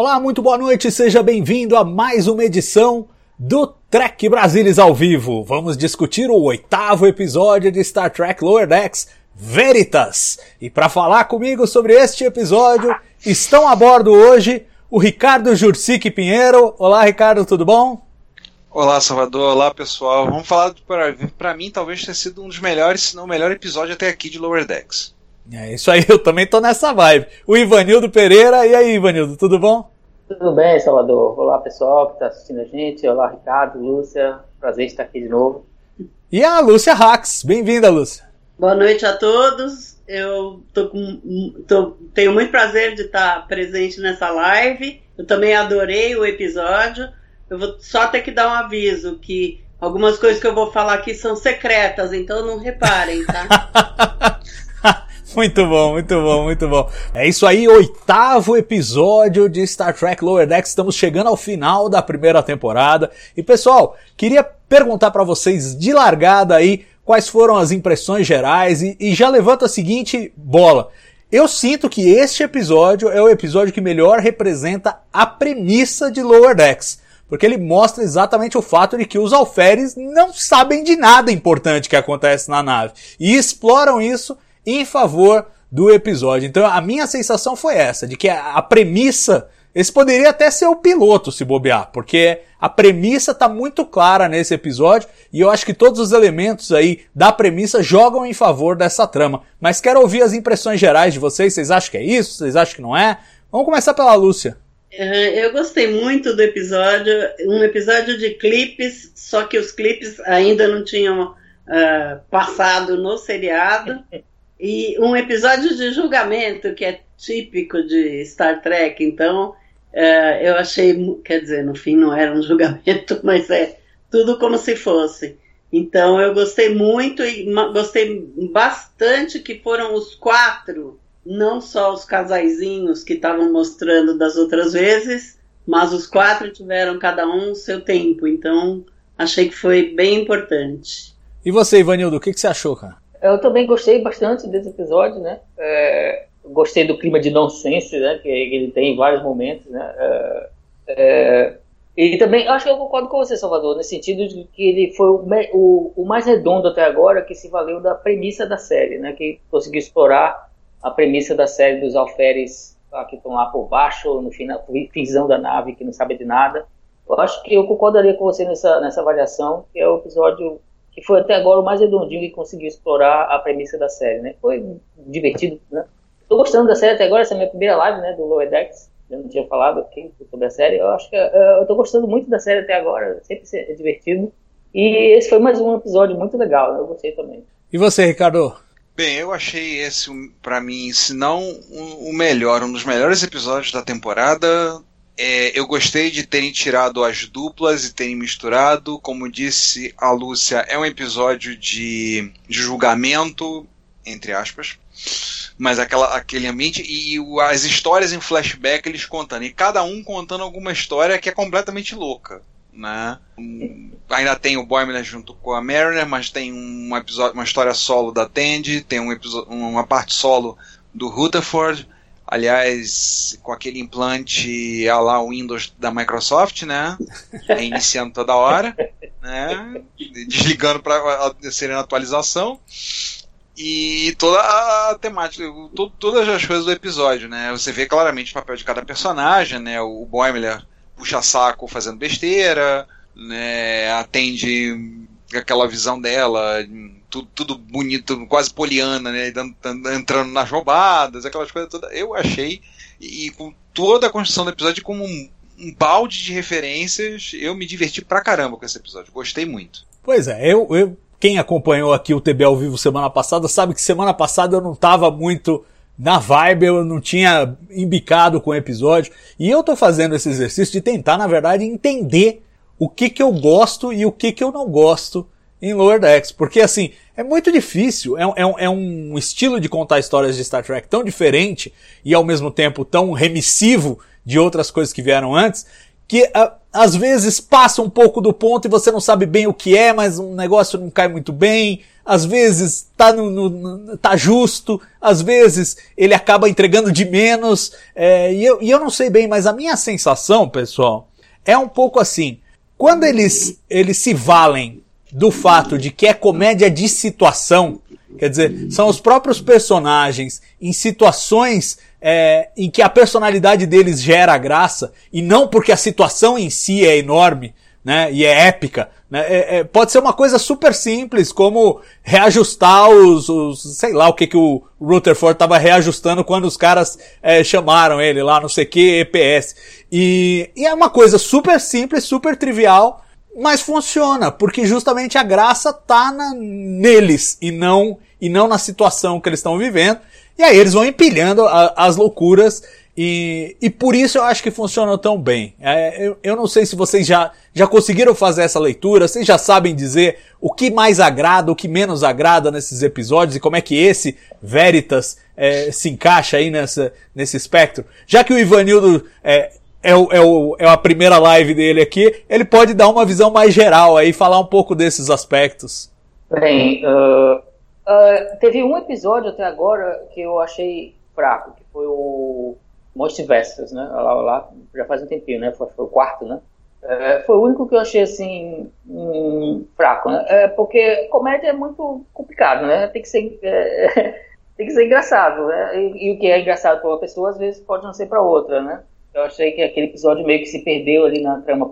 Olá, muito boa noite, seja bem-vindo a mais uma edição do Trek Brasilis ao vivo. Vamos discutir o oitavo episódio de Star Trek Lower Decks, Veritas. E para falar comigo sobre este episódio, estão a bordo hoje o Ricardo Jursic Pinheiro. Olá, Ricardo, tudo bom? Olá, Salvador. Olá, pessoal. Vamos falar, para mim, talvez tenha sido um dos melhores, se não o melhor episódio até aqui de Lower Decks. É isso aí, eu também tô nessa vibe. O Ivanildo Pereira, e aí, Ivanildo, tudo bom? Tudo bem, Salvador? Olá, pessoal que está assistindo a gente. Olá, Ricardo, Lúcia. Prazer estar aqui de novo. E a Lúcia Rax, bem-vinda, Lúcia. Boa noite a todos. Eu tô com, tô, tenho muito prazer de estar presente nessa live. Eu também adorei o episódio. Eu vou só ter que dar um aviso que algumas coisas que eu vou falar aqui são secretas, então não reparem, tá? Muito bom, muito bom, muito bom. É isso aí, oitavo episódio de Star Trek Lower Decks. Estamos chegando ao final da primeira temporada. E pessoal, queria perguntar para vocês de largada aí quais foram as impressões gerais e, e já levanta a seguinte bola. Eu sinto que este episódio é o episódio que melhor representa a premissa de Lower Decks. Porque ele mostra exatamente o fato de que os alferes não sabem de nada importante que acontece na nave. E exploram isso em favor do episódio. Então a minha sensação foi essa, de que a, a premissa, esse poderia até ser o piloto se bobear, porque a premissa tá muito clara nesse episódio e eu acho que todos os elementos aí da premissa jogam em favor dessa trama. Mas quero ouvir as impressões gerais de vocês. Vocês acham que é isso? Vocês acham que não é? Vamos começar pela Lúcia. Eu gostei muito do episódio, um episódio de clipes, só que os clipes ainda não tinham uh, passado no seriado. E um episódio de julgamento que é típico de Star Trek, então uh, eu achei, quer dizer, no fim não era um julgamento, mas é tudo como se fosse. Então eu gostei muito e gostei bastante que foram os quatro, não só os casaizinhos que estavam mostrando das outras vezes, mas os quatro tiveram cada um seu tempo. Então achei que foi bem importante. E você, Ivanildo, o que, que você achou, cara? Eu também gostei bastante desse episódio, né? É, gostei do clima de nonsense, né? Que ele tem em vários momentos, né? É, é, e também, acho que eu concordo com você, Salvador, nesse sentido de que ele foi o, o, o, mais redondo até agora que se valeu da premissa da série, né? Que conseguiu explorar a premissa da série dos alferes tá, que estão lá por baixo, no final, finzão da nave, que não sabe de nada. Eu acho que eu concordaria com você nessa, nessa avaliação, que é o episódio que foi até agora o mais redondinho que conseguiu explorar a premissa da série, né? Foi divertido, né? Tô gostando da série até agora, essa é a minha primeira live, né, do Lower Decks. Eu não tinha falado aqui sobre a série. Eu acho que eu tô gostando muito da série até agora, sempre é divertido. E esse foi mais um episódio muito legal, né? eu gostei também. E você, Ricardo? Bem, eu achei esse, para mim, se não o melhor, um dos melhores episódios da temporada. É, eu gostei de terem tirado as duplas e terem misturado. Como disse a Lúcia, é um episódio de, de julgamento, entre aspas. Mas aquela, aquele ambiente e o, as histórias em flashback eles contando. E cada um contando alguma história que é completamente louca. Né? Um, ainda tem o Boimler junto com a Mariner, mas tem um episódio, uma história solo da Tandy, tem um episódio, uma parte solo do Rutherford Aliás, com aquele implante a lá Windows da Microsoft, né? Reiniciando toda hora, né? Desligando para ser a atualização. E toda a temática, to, todas as coisas do episódio, né? Você vê claramente o papel de cada personagem, né? O Boimler puxa saco fazendo besteira, né? Atende aquela visão dela, tudo, tudo bonito, quase poliana, né? Entrando nas roubadas, aquelas coisas todas. Eu achei, e com toda a construção do episódio como um balde de referências. Eu me diverti pra caramba com esse episódio. Gostei muito. Pois é, eu, eu quem acompanhou aqui o TB ao vivo semana passada sabe que semana passada eu não tava muito na vibe, eu não tinha embicado com o episódio. E eu tô fazendo esse exercício de tentar, na verdade, entender o que que eu gosto e o que que eu não gosto em Lower Decks. Porque, assim, é muito difícil. É, é, é um estilo de contar histórias de Star Trek tão diferente e, ao mesmo tempo, tão remissivo de outras coisas que vieram antes, que a, às vezes passa um pouco do ponto e você não sabe bem o que é, mas um negócio não cai muito bem. Às vezes tá, no, no tá justo, às vezes ele acaba entregando de menos. É, e, eu, e eu não sei bem, mas a minha sensação, pessoal, é um pouco assim. Quando eles, eles se valem do fato de que é comédia de situação, quer dizer, são os próprios personagens em situações é, em que a personalidade deles gera graça, e não porque a situação em si é enorme, né, e é épica, né, é, é, pode ser uma coisa super simples, como reajustar os, os sei lá o que que o Rutherford estava reajustando quando os caras é, chamaram ele lá, não sei que, EPS. E, e é uma coisa super simples, super trivial, mas funciona, porque justamente a graça tá na, neles e não, e não na situação que eles estão vivendo. E aí eles vão empilhando a, as loucuras e, e por isso eu acho que funcionam tão bem. É, eu, eu não sei se vocês já, já conseguiram fazer essa leitura, vocês já sabem dizer o que mais agrada, o que menos agrada nesses episódios e como é que esse Veritas é, se encaixa aí nessa, nesse espectro. Já que o Ivanildo é, é, o, é, o, é a primeira live dele aqui, ele pode dar uma visão mais geral aí, falar um pouco desses aspectos. Bem, uh, Uh, teve um episódio até agora que eu achei fraco, que foi o Multiversos, né? Lá, lá, já faz um tempinho, né? Foi, foi o quarto, né? Uh, foi o único que eu achei assim um, fraco, né? É, porque comédia é muito complicado, né? Tem que ser é, tem que ser engraçado, né? E, e, o que é engraçado para uma pessoa às vezes pode não ser para outra, né? Eu achei que aquele episódio meio que se perdeu ali na trama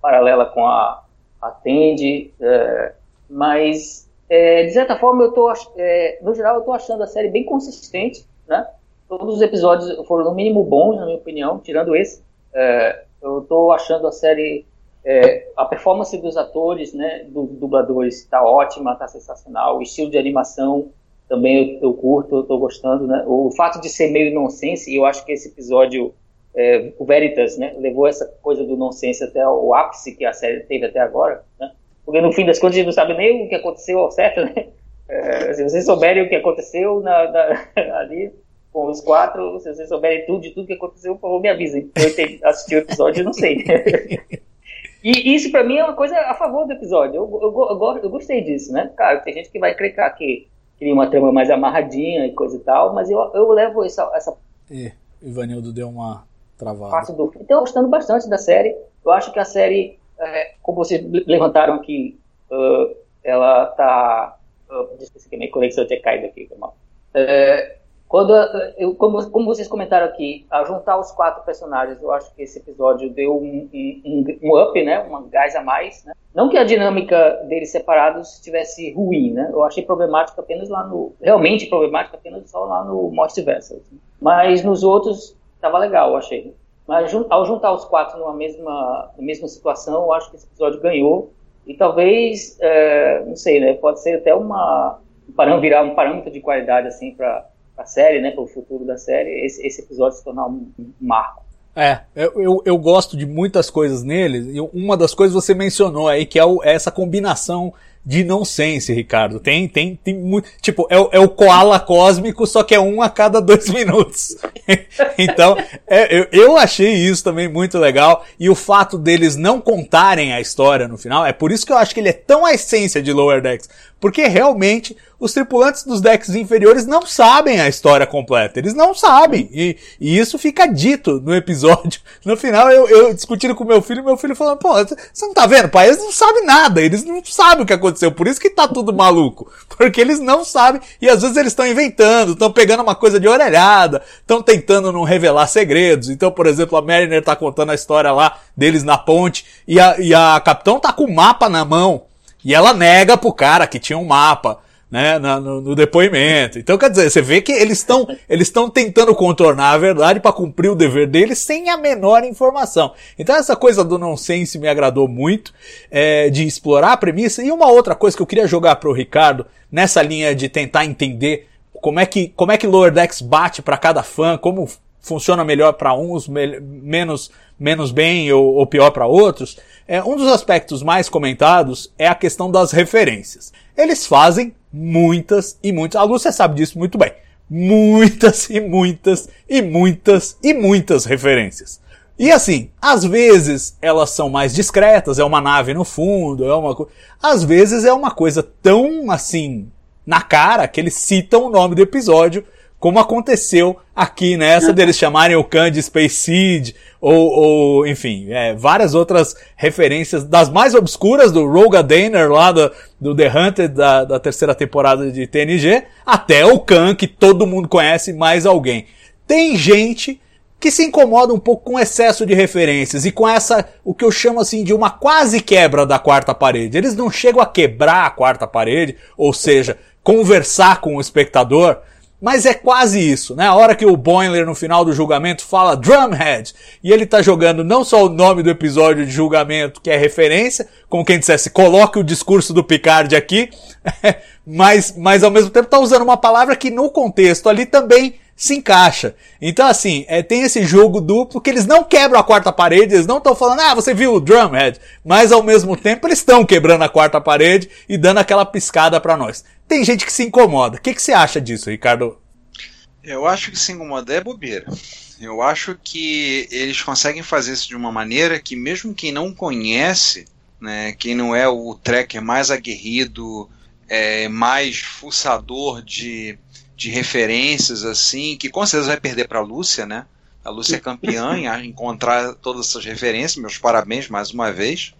paralela, com a, a Tandy, é, mas é, de certa forma, eu tô, é, no geral, eu estou achando a série bem consistente, né? Todos os episódios foram no mínimo bons, na minha opinião, tirando esse. É, eu estou achando a série, é, a performance dos atores, né, dos dubladores, está ótima, está sensacional. O estilo de animação também eu, eu curto, eu estou gostando, né? O fato de ser meio nonsense, eu acho que esse episódio, é, o Veritas, né, levou essa coisa do nonsense até o ápice que a série teve até agora, né? porque no fim das contas a gente não sabe nem o que aconteceu ao certo, né? É, se vocês souberem o que aconteceu na, na, ali com os quatro, se vocês souberem tudo de tudo que aconteceu, por favor, me avisem. Eu assisti o episódio e não sei. e isso para mim é uma coisa a favor do episódio. Eu, eu, eu, eu, gostei disso, né? Claro, tem gente que vai clicar que queria uma trama mais amarradinha e coisa e tal, mas eu, eu levo essa. essa... E, Ivanildo deu uma travada. Do... Então, gostando bastante da série. Eu acho que a série é, como vocês levantaram aqui, uh, ela está. Uh, esqueci que minha conexão tinha caído aqui, foi mal. É, quando, eu, como, como, vocês comentaram aqui, a juntar os quatro personagens, eu acho que esse episódio deu um, um, um up, né? Uma gás a mais. Né? Não que a dinâmica deles separados estivesse ruim, né? Eu achei problemática apenas lá no. Realmente problemática apenas só lá no Multiverse. Assim. Mas nos outros estava legal, eu achei. Mas ao juntar os quatro numa mesma, mesma situação, eu acho que esse episódio ganhou. E talvez, é, não sei, né? Pode ser até uma um virar um parâmetro de qualidade assim para a série, né? Para o futuro da série. Esse, esse episódio se tornar um, um marco. É, eu, eu, gosto de muitas coisas nele, e uma das coisas você mencionou aí, que é, o, é essa combinação de nonsense, Ricardo. Tem, tem, tem muito. Tipo, é, é, o koala cósmico, só que é um a cada dois minutos. então, é, eu, eu achei isso também muito legal. E o fato deles não contarem a história no final, é por isso que eu acho que ele é tão a essência de Lower Decks. Porque realmente os tripulantes dos decks inferiores não sabem a história completa. Eles não sabem. E, e isso fica dito no episódio. No final, eu, eu discutindo com meu filho, meu filho falando, pô, você não tá vendo, pai? Eles não sabem nada. Eles não sabem o que aconteceu. Por isso que tá tudo maluco. Porque eles não sabem. E às vezes eles estão inventando, estão pegando uma coisa de orelhada, estão tentando não revelar segredos. Então, por exemplo, a Mariner tá contando a história lá deles na ponte e a, e a capitão tá com o mapa na mão. E ela nega pro cara que tinha um mapa. Né, na, no, no, depoimento. Então, quer dizer, você vê que eles estão eles estão tentando contornar a verdade para cumprir o dever deles sem a menor informação. Então, essa coisa do nonsense me agradou muito, é, de explorar a premissa. E uma outra coisa que eu queria jogar pro Ricardo, nessa linha de tentar entender como é que, como é que Lower Decks bate para cada fã, como funciona melhor para uns, me menos, menos bem ou, ou pior para outros. É, um dos aspectos mais comentados é a questão das referências. Eles fazem muitas e muitas. A Lúcia sabe disso muito bem. Muitas e muitas e muitas e muitas referências. E assim, às vezes elas são mais discretas, é uma nave no fundo, é uma coisa. Às vezes é uma coisa tão assim na cara que eles citam o nome do episódio, como aconteceu aqui nessa deles chamarem o Khan de Space Seed, ou, ou enfim, é, várias outras referências das mais obscuras do Roga Daner lá do, do The Hunter da, da terceira temporada de TNG, até o Khan que todo mundo conhece mais alguém. Tem gente que se incomoda um pouco com o excesso de referências e com essa, o que eu chamo assim de uma quase quebra da quarta parede. Eles não chegam a quebrar a quarta parede, ou seja, conversar com o espectador, mas é quase isso, né? A hora que o Boiler no final do julgamento fala Drumhead e ele tá jogando não só o nome do episódio de julgamento, que é referência, como quem dissesse, coloque o discurso do Picard aqui, mas, mas ao mesmo tempo tá usando uma palavra que no contexto ali também se encaixa. Então, assim, é, tem esse jogo duplo que eles não quebram a quarta parede, eles não estão falando, ah, você viu o Drumhead, mas ao mesmo tempo eles estão quebrando a quarta parede e dando aquela piscada para nós. Tem gente que se incomoda. O que, que você acha disso, Ricardo? Eu acho que se incomodar é bobeira. Eu acho que eles conseguem fazer isso de uma maneira que mesmo quem não conhece, né, quem não é o tracker mais aguerrido, é, mais fuçador de de referências assim, que com certeza vai perder para a Lúcia, né? A Lúcia é campeã em encontrar todas essas referências. Meus parabéns mais uma vez.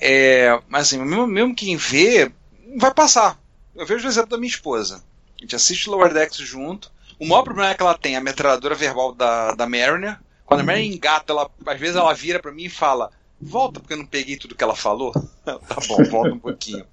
É, mas assim, mesmo, mesmo quem vê, vai passar. Eu vejo o exemplo da minha esposa. A gente assiste Lower Decks junto. O maior problema é que ela tem a metralhadora verbal da, da Mariner. Quando a Mariner engata, ela, às vezes ela vira para mim e fala: Volta, porque eu não peguei tudo que ela falou. tá bom, volta um pouquinho.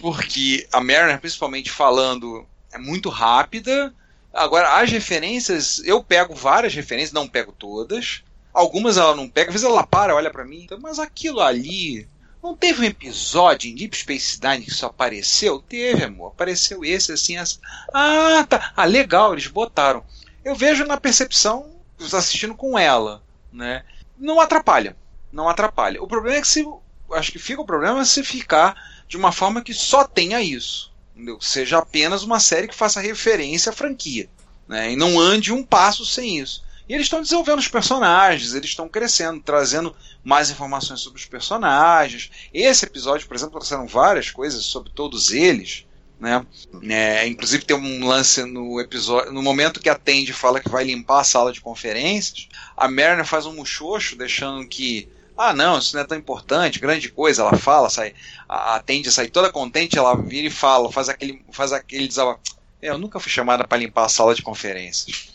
Porque a Mariner, principalmente falando é muito rápida. Agora, as referências, eu pego várias referências, não pego todas. Algumas ela não pega, às vezes ela para, olha para mim, mas aquilo ali. Não teve um episódio em Deep Space Nine que só apareceu? Teve, amor. Apareceu esse, assim, assim. Ah, tá. Ah, legal, eles botaram. Eu vejo na percepção, assistindo com ela, né? Não atrapalha. Não atrapalha. O problema é que se. Acho que fica o problema se ficar de uma forma que só tenha isso entendeu? seja apenas uma série que faça referência à franquia. Né? E não ande um passo sem isso. E eles estão desenvolvendo os personagens, eles estão crescendo, trazendo mais informações sobre os personagens. Esse episódio, por exemplo, trouxeram várias coisas sobre todos eles. Né? É, inclusive tem um lance no episódio, no momento que a Tandy fala que vai limpar a sala de conferências, a Mariner faz um muxoxo, deixando que ah, não, isso não é tão importante, grande coisa. Ela fala, sai, atende, sai toda contente, ela vira e fala, faz aquele, faz aquele desabafo. É, eu nunca fui chamada para limpar a sala de conferências.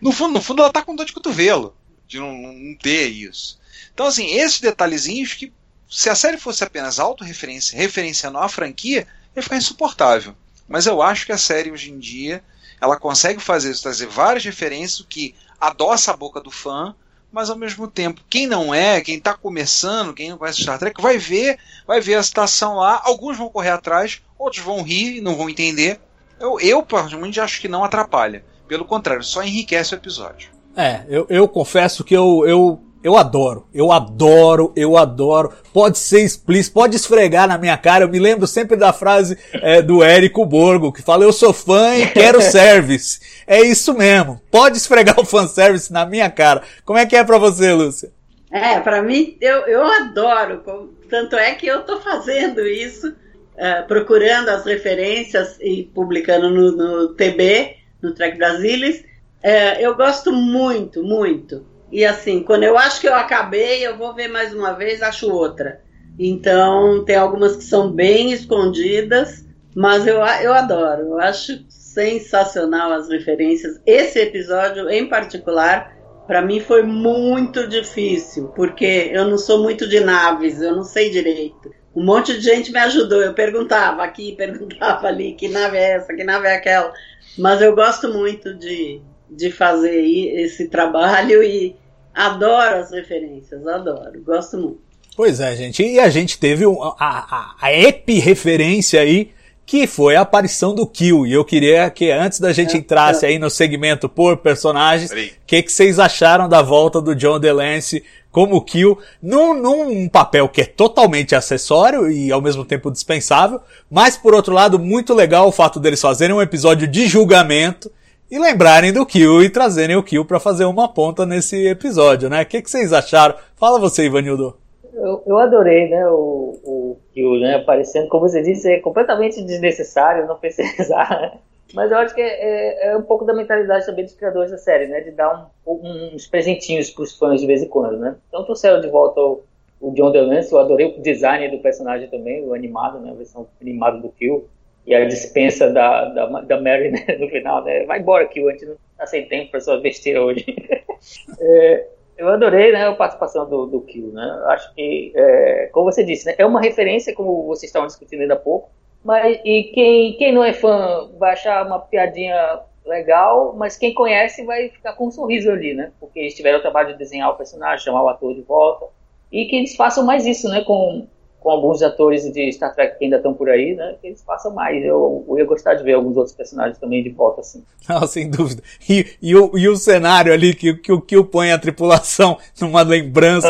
No fundo, no fundo, ela tá com dor de cotovelo de não, não ter isso. Então, assim, esses detalhezinhos que, se a série fosse apenas autorreferência, referenciando a franquia, ia ficar insuportável. Mas eu acho que a série hoje em dia ela consegue fazer isso, trazer várias referências que adoça a boca do fã, mas ao mesmo tempo, quem não é, quem está começando, quem não conhece Star Trek, vai ver, vai ver a citação lá, alguns vão correr atrás, outros vão rir e não vão entender. Eu, eu particularmente, acho que não atrapalha. Pelo contrário, só enriquece o episódio. É, eu, eu confesso que eu, eu eu adoro, eu adoro, eu adoro. Pode ser explícito, pode esfregar na minha cara. Eu me lembro sempre da frase é, do Érico Borgo, que fala: Eu sou fã e quero service. É isso mesmo. Pode esfregar o fanservice na minha cara. Como é que é pra você, Lúcia? É, para mim, eu, eu adoro. Tanto é que eu tô fazendo isso, é, procurando as referências e publicando no, no TB, no Trek Brasilis. É, eu gosto muito, muito. E assim, quando eu acho que eu acabei, eu vou ver mais uma vez, acho outra. Então, tem algumas que são bem escondidas, mas eu, eu adoro. Eu acho sensacional as referências. Esse episódio, em particular, para mim foi muito difícil, porque eu não sou muito de naves, eu não sei direito. um monte de gente me ajudou. Eu perguntava aqui, perguntava ali, que nave é essa, que nave é aquela. Mas eu gosto muito de, de fazer esse trabalho e adoro as referências, adoro, gosto muito. Pois é, gente. E a gente teve a, a, a epi-referência aí, que foi a aparição do Kill. E eu queria que antes da gente entrasse aí no segmento por personagens, o que, que vocês acharam da volta do John DeLance como Kill, num, num papel que é totalmente acessório e ao mesmo tempo dispensável, mas por outro lado, muito legal o fato deles fazerem um episódio de julgamento e lembrarem do Kill e trazerem o Kill para fazer uma ponta nesse episódio, né? O que, que vocês acharam? Fala você, Ivanildo. Eu, eu adorei, né, o, o Kill, né, aparecendo, como você disse, é completamente desnecessário, não precisar, mas eu acho que é, é, é, um pouco da mentalidade também dos criadores da série, né? De dar um, uns presentinhos para os fãs de vez em quando, né? Então trouxeram de volta o, o John DeLance, eu adorei o design do personagem também, o animado, né? A versão animada do Kill. E a dispensa da, da, da Mary né? no final, né? Vai embora, Kill, a gente não tá sem tempo para sua besteira hoje. é, eu adorei né, a participação do, do Kill, né? Acho que, é, como você disse, né, é uma referência, como vocês estavam discutindo ainda há pouco, mas, e quem, quem não é fã vai achar uma piadinha legal, mas quem conhece vai ficar com um sorriso ali, né? Porque eles tiveram o trabalho de desenhar o personagem, chamar o ator de volta. E que eles façam mais isso, né? Com, com alguns atores de Star Trek que ainda estão por aí, né? Que eles façam mais. Eu, eu ia gostar de ver alguns outros personagens também de volta, assim. Não, sem dúvida. E, e, o, e o cenário ali que, que o Kill põe a tripulação numa lembrança.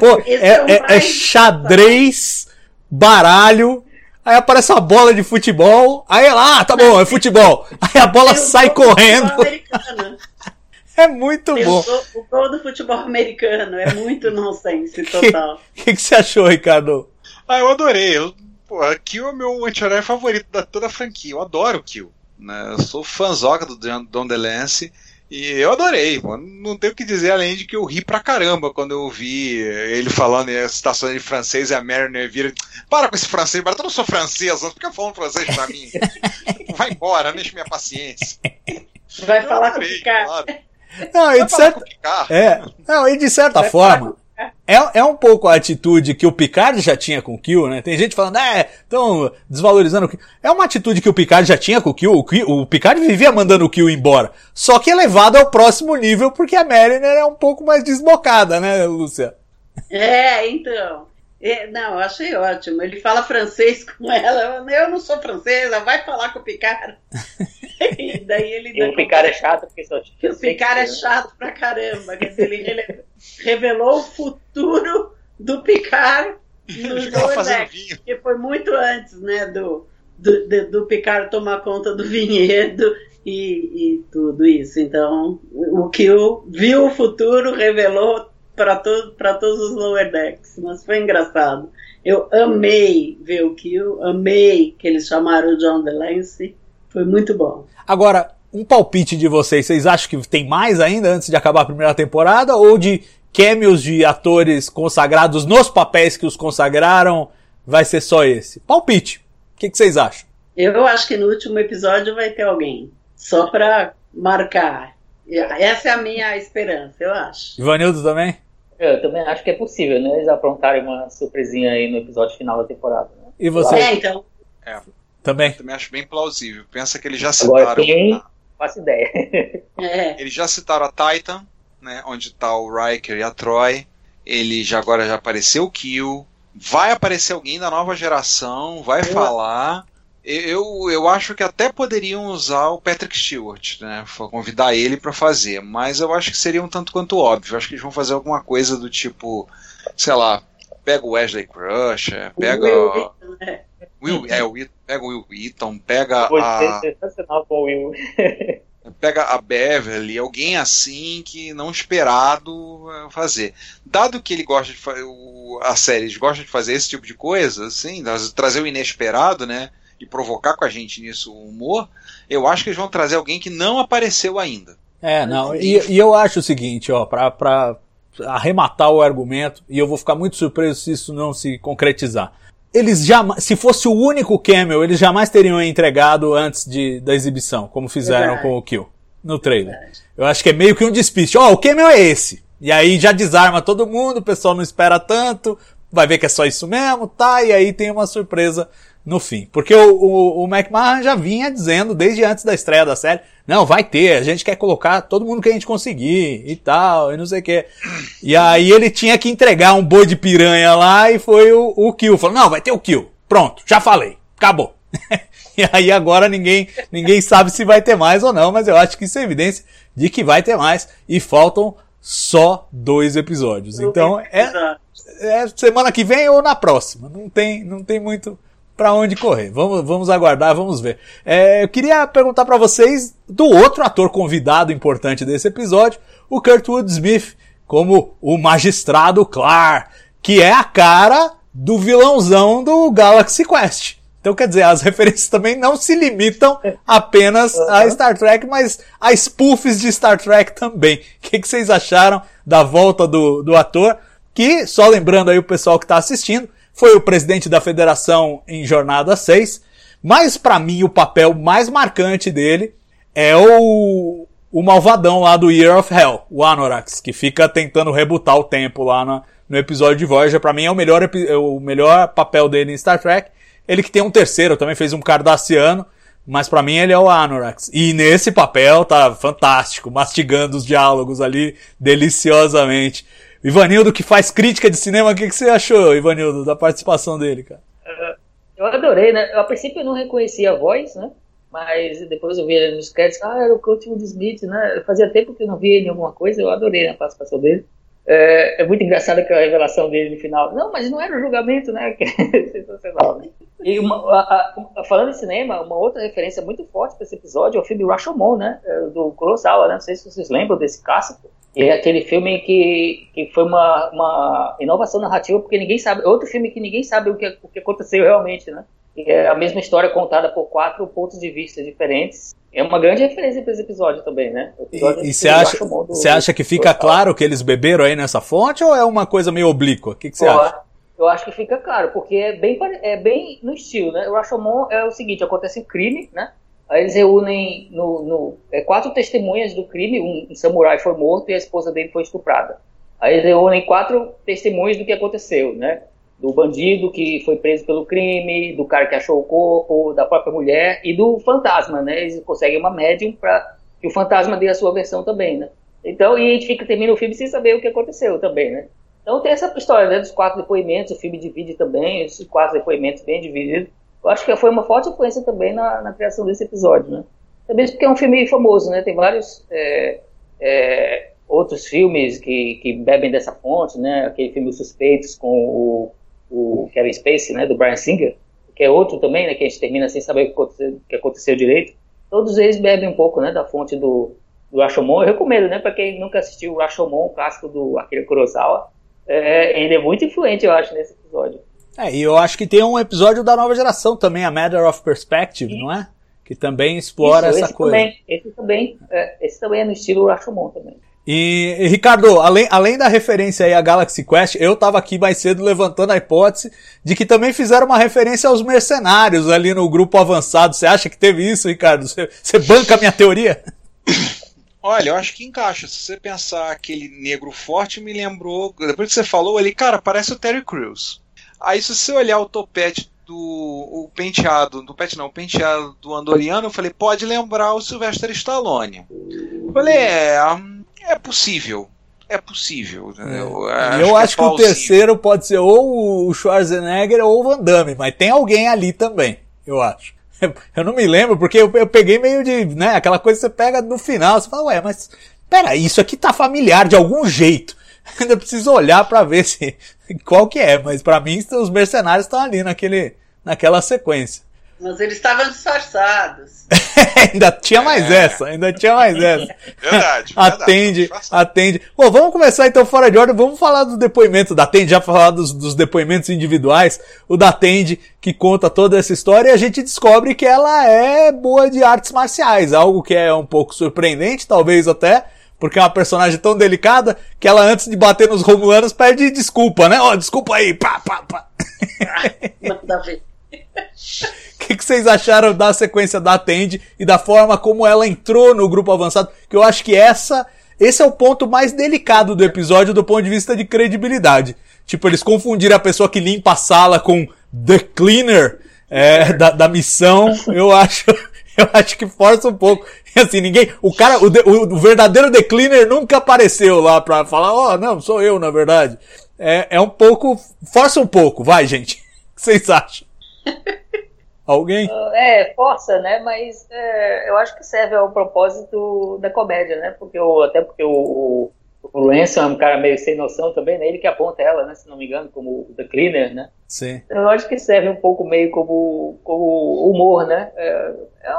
Pô, é, é, é xadrez, baralho Aí aparece uma bola de futebol. Aí ela, ah, tá bom, é futebol. Aí a bola sai correndo. É muito bom. O, o gol do futebol americano é muito nonsense total. O que, que, que, você achou, Ricardo? Ah, eu adorei. Eu, pô, Kill é o meu anti-herói favorito da toda a franquia. Eu adoro o Kill. Né? Eu sou fãzoca do Don DeLance. E eu adorei, mano. Não tenho o que dizer além de que eu ri pra caramba quando eu ouvi ele falando em citações de francês e a Mariner vira. Para com esse francês, mas eu não sou francês, não fica falando francês pra mim. Vai embora, deixa minha paciência. Vai eu falar adorei, com o Picard. Claro. Não, e de certa... É, não, e de certa Vai forma, é, é um pouco a atitude que o Picard já tinha com o Kill, né? Tem gente falando, é, estão desvalorizando o Kill. É uma atitude que o Picard já tinha com o Kill. O, Kill, o Picard vivia mandando o Kill embora. Só que elevado ao próximo nível porque a Mariner é um pouco mais desbocada, né, Lúcia? É, então. É, não, achei ótimo. Ele fala francês com ela. Eu não sou francesa, vai falar com o Picard. e daí ele e o Picard é chato porque só O Picard é chato pra caramba. Quer dizer, ele revelou o futuro do Picard no Lower Deck, que foi muito antes, né, do, do, do, do Picard tomar conta do vinhedo e, e tudo isso. Então, o que viu o futuro, revelou para to todos os lower decks, mas foi engraçado. Eu amei ver o Kill, amei que eles chamaram o John DeLance, foi muito bom. Agora, um palpite de vocês, vocês acham que tem mais ainda antes de acabar a primeira temporada ou de cameos de atores consagrados nos papéis que os consagraram vai ser só esse? Palpite. O que, que vocês acham? Eu acho que no último episódio vai ter alguém, só para marcar. Essa é a minha esperança, eu acho. Ivanildo também? Eu também acho que é possível, né? Eles aprontarem uma surpresinha aí no episódio final da temporada. Né? E você? É, então. É. Também. Eu também acho bem plausível. Pensa que eles já citaram. Agora, quem... Faço ideia. É. Eles já citaram a Titan, né? Onde tá o Riker e a Troy. Ele já agora já apareceu o Kill. Vai aparecer alguém da nova geração, vai falar. Eu, eu acho que até poderiam usar o Patrick Stewart, né? Convidar ele para fazer, mas eu acho que seria um tanto quanto óbvio. Eu acho que eles vão fazer alguma coisa do tipo, sei lá, pega o Wesley Crusher, pega. O Will, é, o Will, pega o Will Wheaton, pega a. sensacional com o Will. pega a Beverly, alguém assim que não esperado fazer. Dado que ele gosta de a série gosta de fazer esse tipo de coisa, assim, trazer o inesperado, né? e provocar com a gente nisso o humor, eu acho que eles vão trazer alguém que não apareceu ainda. É, não, e, e eu acho o seguinte, ó, pra, pra arrematar o argumento, e eu vou ficar muito surpreso se isso não se concretizar. Eles jamais, se fosse o único camel, eles jamais teriam entregado antes de, da exibição, como fizeram com o Kill, no trailer. Eu acho que é meio que um despiste. Ó, oh, o camel é esse. E aí já desarma todo mundo, o pessoal não espera tanto, vai ver que é só isso mesmo, tá? E aí tem uma surpresa no fim. Porque o, o, o McMahon já vinha dizendo desde antes da estreia da série, não, vai ter, a gente quer colocar todo mundo que a gente conseguir e tal, e não sei o que. E aí ele tinha que entregar um boi de piranha lá e foi o, o Kill. Falou, não, vai ter o Kill. Pronto, já falei, acabou. e aí agora ninguém, ninguém sabe se vai ter mais ou não, mas eu acho que isso é evidência de que vai ter mais e faltam só dois episódios. Então é, é semana que vem ou na próxima. Não tem, não tem muito para onde correr. Vamos, vamos aguardar, vamos ver. É, eu queria perguntar para vocês do outro ator convidado importante desse episódio, o Kurtwood Smith, como o magistrado Clark, que é a cara do vilãozão do Galaxy Quest. Então, quer dizer, as referências também não se limitam apenas a Star Trek, mas a spoofs de Star Trek também. O que, que vocês acharam da volta do, do ator? Que, só lembrando aí o pessoal que está assistindo, foi o presidente da federação em Jornada 6, mas para mim o papel mais marcante dele é o, o malvadão lá do Year of Hell, o Anorax, que fica tentando rebutar o tempo lá no, no episódio de Voyager. Para mim é o melhor, o melhor papel dele em Star Trek. Ele que tem um terceiro, também fez um Cardassiano, mas para mim ele é o Anorax. E nesse papel tá fantástico, mastigando os diálogos ali deliciosamente. Ivanildo, que faz crítica de cinema, o que, que você achou, Ivanildo, da participação dele, cara? Uh, eu adorei, né? Eu, a princípio eu não reconhecia a voz, né? Mas depois eu vi ele nos créditos, ah, era o Coach Wood Smith, né? Fazia tempo que eu não via ele em alguma coisa, eu adorei a participação dele. É, é muito engraçado aquela revelação dele no final. Não, mas não era o julgamento, né? Sensacional, né? E uma, a, a, falando em cinema, uma outra referência muito forte para esse episódio é o filme Rashomon, né? É, do Kurosawa, né? Não sei se vocês lembram desse clássico. É aquele filme que, que foi uma, uma inovação narrativa, porque ninguém sabe. É outro filme que ninguém sabe o que, o que aconteceu realmente, né? E é a mesma história contada por quatro pontos de vista diferentes. É uma grande referência para esse episódio também, né? E você acha, acha que fica claro que eles beberam aí nessa fonte ou é uma coisa meio oblíqua? O que, você acha? Eu acho que fica claro, porque é bem, é bem no estilo, né? O Rashomon é o seguinte, acontece um crime, né? Aí eles reúnem no, no é, quatro testemunhas do crime, um, um, samurai foi morto e a esposa dele foi estuprada. Aí eles reúnem quatro testemunhas do que aconteceu, né? Do bandido que foi preso pelo crime, do cara que achou o corpo, da própria mulher e do fantasma, né? Eles conseguem uma médium para que o fantasma dê a sua versão também, né? Então, e a gente fica termina o filme sem saber o que aconteceu também, né? Então tem essa história né, dos quatro depoimentos, o filme divide também, esses quatro depoimentos bem divididos eu acho que foi uma forte influência também na, na criação desse episódio, né? Também porque é um filme famoso, né? Tem vários é, é, outros filmes que, que bebem dessa fonte, né? Aquele filme Os Suspeitos com o, o Kevin Spacey, né? Do Brian Singer, que é outro também, né? Que a gente termina sem saber o que aconteceu, que aconteceu direito. Todos eles bebem um pouco, né? Da fonte do, do Rashomon. Eu recomendo, né? Para quem nunca assistiu o Rashomon, o clássico do Akira Kurosawa, é, ele é muito influente, eu acho, nesse episódio. É, e eu acho que tem um episódio da nova geração também, a Matter of Perspective, não é? Que também explora Isso, essa esse coisa. Também, esse também, é, esse também é no estilo Rashomon também. E, e, Ricardo, além, além da referência aí a Galaxy Quest, eu tava aqui mais cedo levantando a hipótese de que também fizeram uma referência aos mercenários ali no grupo avançado. Você acha que teve isso, Ricardo? Você, você banca a minha teoria? Olha, eu acho que encaixa. Se você pensar aquele negro forte, me lembrou. Depois que você falou ali, cara, parece o Terry Crews. Aí se você olhar o topete do o penteado, do pet não, o penteado do Andoriano, eu falei, pode lembrar o Sylvester Stallone. Eu falei, é, é possível. É possível. É. Eu acho, eu que, acho é que, o terceiro pode ser ou o Schwarzenegger ou o Van Damme, mas tem alguém ali também, eu acho. Eu não me lembro, porque eu, eu peguei meio de, né, aquela coisa que você pega no final, você fala, ué, mas pera, isso aqui tá familiar de algum jeito. Ainda preciso olhar para ver se qual que é, mas para mim os mercenários estão ali naquele, naquela sequência. Mas eles estavam disfarçados. ainda tinha mais é. essa, ainda tinha mais essa. Verdade. atende, verdade, atende. Bom, vamos começar então fora de ordem, vamos falar do depoimento da Atende, já falar dos, dos depoimentos individuais, o da Atende que conta toda essa história e a gente descobre que ela é boa de artes marciais, algo que é um pouco surpreendente, talvez até, porque é uma personagem tão delicada que ela, antes de bater nos Romulanos, pede desculpa, né? Ó, oh, desculpa aí, pá, pá, pá. Manda ver. O que, que, vocês acharam da sequência da Atende e da forma como ela entrou no grupo avançado? Que eu acho que essa, esse é o ponto mais delicado do episódio do ponto de vista de credibilidade. Tipo, eles confundiram a pessoa que limpa a sala com The Cleaner é, da, da missão. Eu acho, eu acho que força um pouco. Assim, ninguém, o cara, o, de- o, o verdadeiro The Cleaner nunca apareceu lá pra falar, ó, não, sou eu, na verdade. É, é um pouco, força um pouco, vai, gente. O que vocês acham? Alguém? É, força, né? Mas é, eu acho que serve ao propósito da comédia, né? Porque o, até porque o, o, Ransom é um cara meio sem noção também, né? Ele que aponta ela, né? Se não me engano, como o The Cleaner, né? Sim. Eu acho que serve um pouco meio como, como humor, né? É,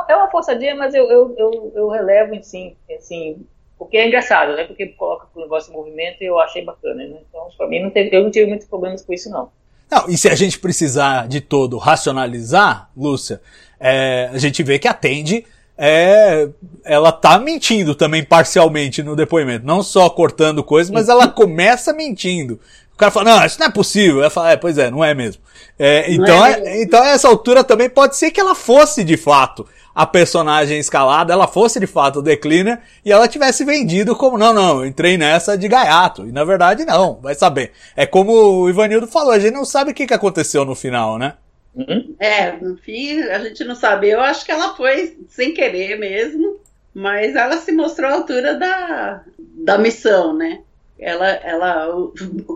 é uma forçadinha, mas eu, eu, eu, eu relevo em sim, assim, porque é engraçado, né? Porque coloca o negócio em movimento e eu achei bacana, né? Então, pra mim, não teve, eu não tive muitos problemas com isso, não. Não, e se a gente precisar de todo racionalizar, Lúcia, é, a gente vê que a Tandy é, ela tá mentindo também parcialmente no depoimento. Não só cortando coisas, mas ela começa mentindo. O cara fala, não, isso não é possível. Ela fala, é, pois é, não é mesmo. É, então, é é- mesmo. então, a essa altura também pode ser que ela fosse de fato a personagem escalada, ela fosse de fato Decliner e ela tivesse vendido como, não, não, entrei nessa de gaiato. E na verdade não, vai saber. É como o Ivanildo falou, a gente não sabe o que, que aconteceu no final, né? Uhum. É, no fim, a gente não sabe. Eu acho que ela foi sem querer mesmo, mas ela se mostrou à altura da, da missão, né? Ela, ela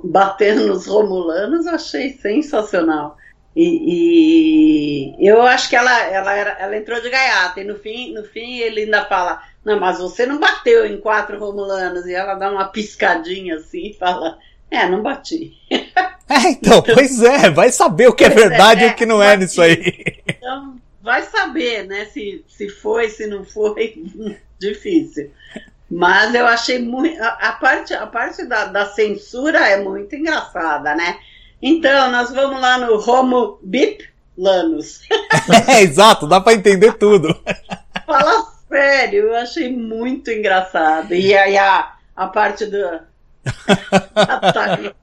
batendo nos romulanos, achei sensacional. E, e eu acho que ela, ela, era, ela entrou de gaiata, e no fim, no fim ele ainda fala: Não, mas você não bateu em quatro romulanos. E ela dá uma piscadinha assim e fala: É, não bati. É, então, pois é, vai saber o que é é, verdade e é, o que não é nisso aí. Então, vai saber, né? Se, se foi, se não foi, difícil. Mas eu achei muito. A, a parte, a parte da, da censura é muito engraçada, né? Então, nós vamos lá no Homo Bip Lanus. É, exato, dá pra entender tudo. Fala sério, eu achei muito engraçado. E aí a, a parte do. ataque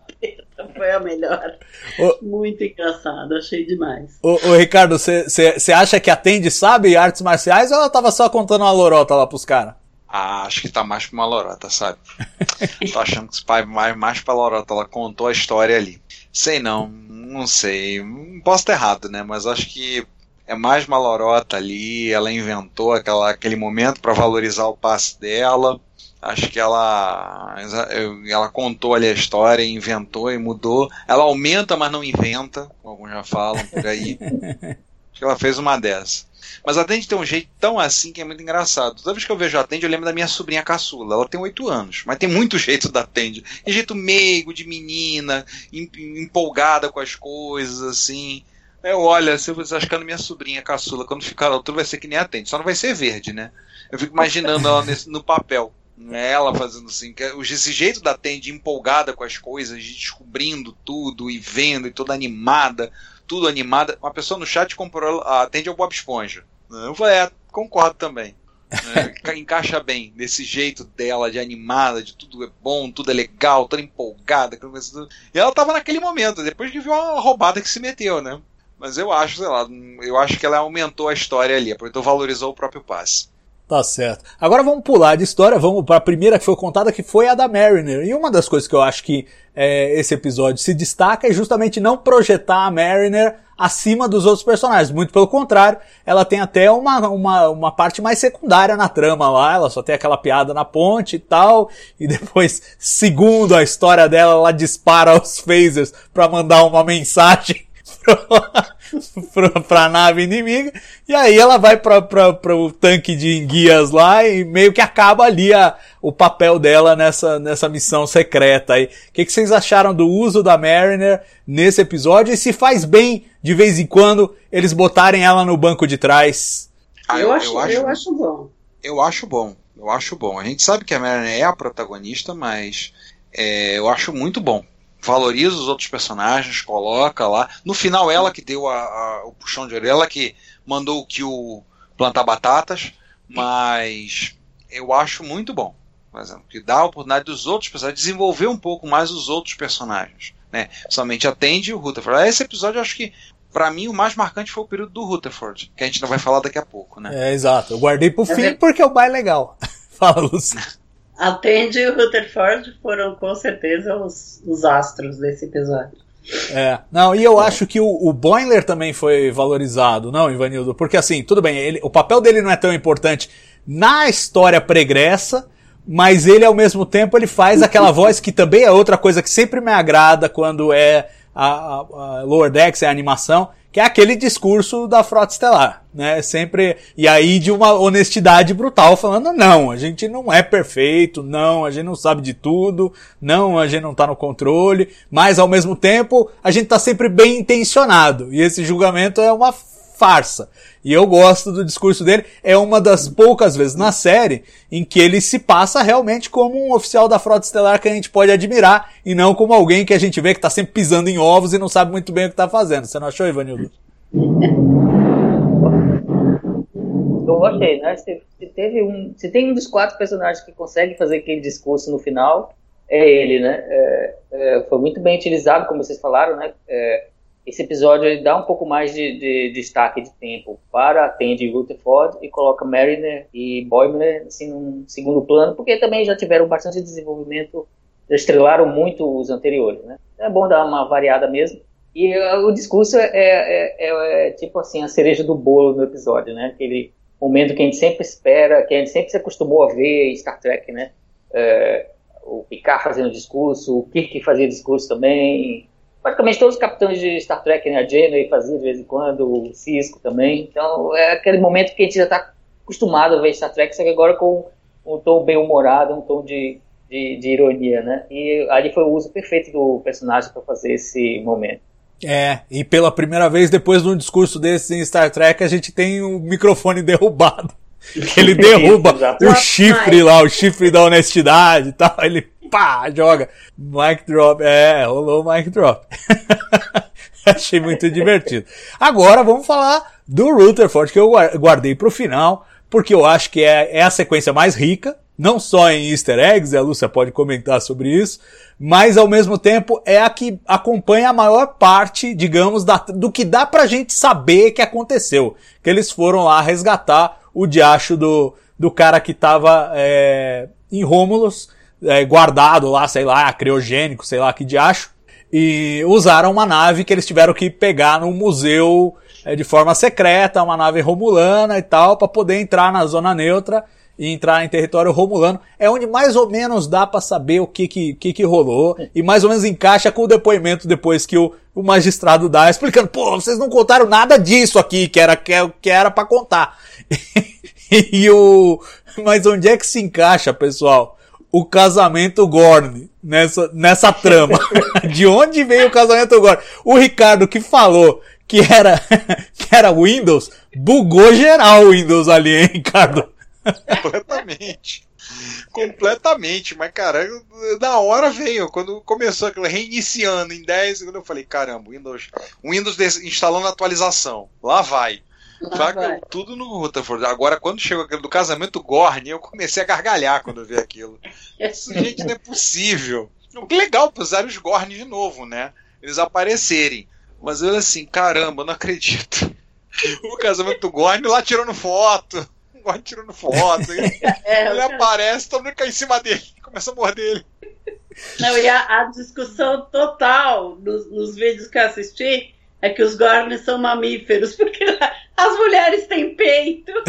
foi a melhor. Ô- Muito engraçado, achei demais. Ô, ô Ricardo, você acha que a Tandy sabe artes marciais ou ela tava só contando uma lorota lá pros caras? Ah, acho que tá mais pra uma lorota, sabe? Tô achando que esse pai mais, mais pra lorota. Ela contou a história ali. Sei não, não sei. Posso estar errado, né? Mas acho que é mais uma lorota ali. Ela inventou aquela, aquele momento pra valorizar o passe dela. Acho que ela, ela contou ali a história, inventou e mudou. Ela aumenta, mas não inventa, como alguns já falam por aí. Que ela fez uma dessa. Mas a Tandy tem um jeito tão assim que é muito engraçado. Toda vez que eu vejo a Tandy, eu lembro da minha sobrinha caçula. Ela tem 8 anos, mas tem muito jeito da Tandy. Tem jeito meigo, de menina, em- empolgada com as coisas, assim. Eu olho, se eu achando minha sobrinha caçula, quando ficar altura vai ser que nem a Tandy. Só não vai ser verde, né? Eu fico imaginando ela nesse- no papel. né? Ela fazendo assim, é- esse jeito da Tandy empolgada com as coisas, de descobrindo tudo e vendo e toda animada, tudo animada. Uma pessoa no chat comprou a Tandy ao Bob Esponja. Eu falei, é, concordo também. É, enca- encaixa bem nesse jeito dela de animada, de tudo é bom, tudo é legal, toda empolgada. E ela tava naquele momento, depois que viu uma roubada que se meteu, né? Mas eu acho, sei lá, eu acho que ela aumentou a história ali, aproveitou, valorizou o próprio passe. Tá certo. Agora vamos pular de história, vamos para a primeira que foi contada, que foi a da Mariner. E uma das coisas que eu acho que é, esse episódio se destaca é justamente não projetar a Mariner acima dos outros personagens. Muito pelo contrário, ela tem até uma, uma, uma parte mais secundária na trama lá. Ela só tem aquela piada na ponte e tal. E depois, segundo a história dela, ela dispara os phasers para mandar uma mensagem pra, pra nave inimiga, e aí ela vai pra, pra, pro tanque de enguias lá e meio que acaba ali a, o papel dela nessa, nessa missão secreta aí. O que, que vocês acharam do uso da Mariner nesse episódio e se faz bem de vez em quando eles botarem ela no banco de trás? Ah, eu, acho, eu acho bom. Eu acho bom, eu acho bom. A gente sabe que a Mariner é a protagonista, mas é, eu acho muito bom. Valoriza os outros personagens, coloca lá. No final, ela que deu a, a- o puxão de orelha, ela que mandou o Kill plantar batatas, mas eu acho muito bom. Por exemplo, que dá a oportunidade dos outros personagens desenvolver um pouco mais os outros personagens. Né? Somente atende o Rutherford. Esse episódio, eu acho que, pra mim, o mais marcante foi o período do Rutherford, que a gente não vai falar daqui a pouco. Né? É, exato. Eu guardei pro É fim ver- porque é o mais legal. Fala, Lúcio. A Tandy e o Rutherford foram com certeza os, os astros desse episódio. É, não, e eu acho que o, o Boimler também foi valorizado, não, Ivanildo? Porque assim, tudo bem, ele, o papel dele não é tão importante na história pregressa, mas ele ao mesmo tempo ele faz aquela voz que também é outra coisa que sempre me agrada quando é a, a, a Lower Decks, é a animação, que é aquele discurso da Frota Estelar, né? Sempre, e aí de uma honestidade brutal, falando, não, a gente não é perfeito, não, a gente não sabe de tudo, não, a gente não tá no controle, mas ao mesmo tempo, a gente tá sempre bem intencionado, e esse julgamento é uma farsa. E eu gosto do discurso dele. É uma das poucas vezes na série em que ele se passa realmente como um oficial da frota estelar que a gente pode admirar e não como alguém que a gente vê que está sempre pisando em ovos e não sabe muito bem o que está fazendo. Você não achou, Ivanildo? Eu gostei, né? Se, teve um, se tem um dos quatro personagens que consegue fazer aquele discurso no final, é ele, né? É, é, foi muito bem utilizado, como vocês falaram, né? É, esse episódio ele dá um pouco mais de, de, de destaque de tempo para Tandy Rutherford e coloca Mariner e Boimler assim, num segundo plano, porque também já tiveram bastante desenvolvimento, já estrelaram muito os anteriores, né? É bom dar uma variada mesmo. E uh, o discurso é, é, é, é, tipo assim, a cereja do bolo no episódio, né? Aquele momento que a gente sempre espera, que a gente sempre se acostumou a ver em Star Trek, né? É, o Picard fazendo discurso, o Kirk fazia discurso também, praticamente todos os capitães de Star Trek, né? A Janeway fazia de vez em quando, o Cisco também. Então é aquele momento que a gente já está acostumado a ver Star Trek, só que agora com um tom bem humorado, um tom de, de, de ironia, né? E ali foi o uso perfeito do personagem para fazer esse momento. É, e pela primeira vez depois de um discurso desse em Star Trek, a gente tem o microfone derrubado. Ele derruba o chifre lá, o chifre da honestidade e tal. Ele pá, joga. Mic drop. É, rolou o mic drop. Achei muito divertido. Agora vamos falar do Rutherford, que eu guardei pro final, porque eu acho que é, é a sequência mais rica, não só em easter eggs, a Lúcia pode comentar sobre isso, mas ao mesmo tempo é a que acompanha a maior parte, digamos, da, do que dá pra gente saber que aconteceu. Que eles foram lá resgatar o diacho do, do cara que tava é, em Rômulos, é, guardado lá, sei lá, criogênico, sei lá que diacho, e usaram uma nave que eles tiveram que pegar no museu é, de forma secreta, uma nave romulana e tal, para poder entrar na zona neutra e entrar em território romulano. É onde mais ou menos dá para saber o que que, que que rolou e mais ou menos encaixa com o depoimento depois que o, o magistrado dá, explicando, pô, vocês não contaram nada disso aqui, que era que, que era para contar. e o mas onde é que se encaixa, pessoal? O casamento Gorn nessa, nessa trama. De onde veio o casamento Gorn? O Ricardo que falou que era, que era Windows, bugou geral o Windows ali, hein, Ricardo? Completamente. Completamente, mas cara, na hora veio, quando começou aquilo reiniciando em 10 segundos, eu falei, caramba, Windows, Windows instalando atualização, lá vai. Tudo no Rutherford. Agora, quando chegou aquele do casamento Gorn, eu comecei a gargalhar quando eu vi aquilo. Isso, gente, não é possível. Que legal usar os Gorn de novo, né? Eles aparecerem. Mas eu assim, caramba, não acredito. O casamento do Gorn lá tirando foto. O Gorn tirando foto. Ele, é, ele aparece, todo mundo cai em cima dele. Começa a morder ele. Não, e a, a discussão total nos, nos vídeos que eu assisti é que os Gorns são mamíferos, porque as mulheres têm peito.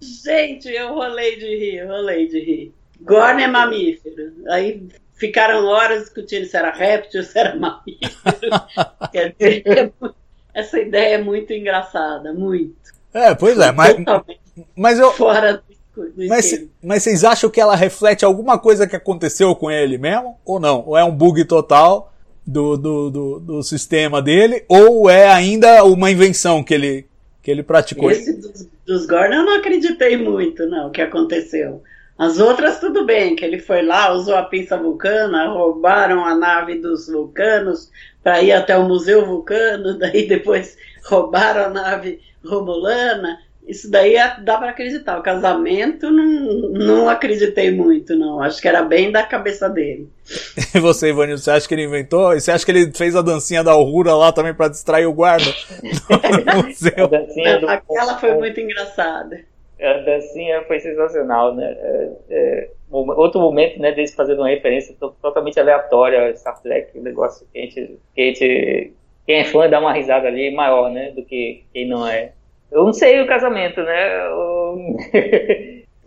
Gente, eu rolei de rir, rolei de rir. Gorn é mamífero. Aí ficaram horas discutindo se era réptil, se era mamífero. Quer dizer, essa ideia é muito engraçada, muito. É, pois é, mas, mas eu. Fora do, do mas, mas vocês acham que ela reflete alguma coisa que aconteceu com ele mesmo? Ou não? Ou é um bug total? Do, do, do, do, sistema dele, ou é ainda uma invenção que ele, que ele praticou? Esse dos, dos eu não acreditei muito, não, que aconteceu. As outras, tudo bem, que ele foi lá, usou a pinça vulcana, roubaram a nave dos vulcanos para ir até o Museu Vulcano, daí depois roubaram a nave romulana. Isso daí é, dá para acreditar. O casamento não, não acreditei muito, não. Acho que era bem da cabeça dele. E você, Ivanildo, você acha que ele inventou? E você acha que ele fez a dancinha da Aurora lá também para distrair o guarda? museu? Aquela foi muito engraçada. A dancinha foi sensacional, né? É, é, outro momento, né, deles fazendo uma referência totalmente aleatória a Star Trek, um negócio que a gente, que a gente quem é fã dá uma risada ali maior, né, do que quem não é. Eu não sei o casamento, né? Eu,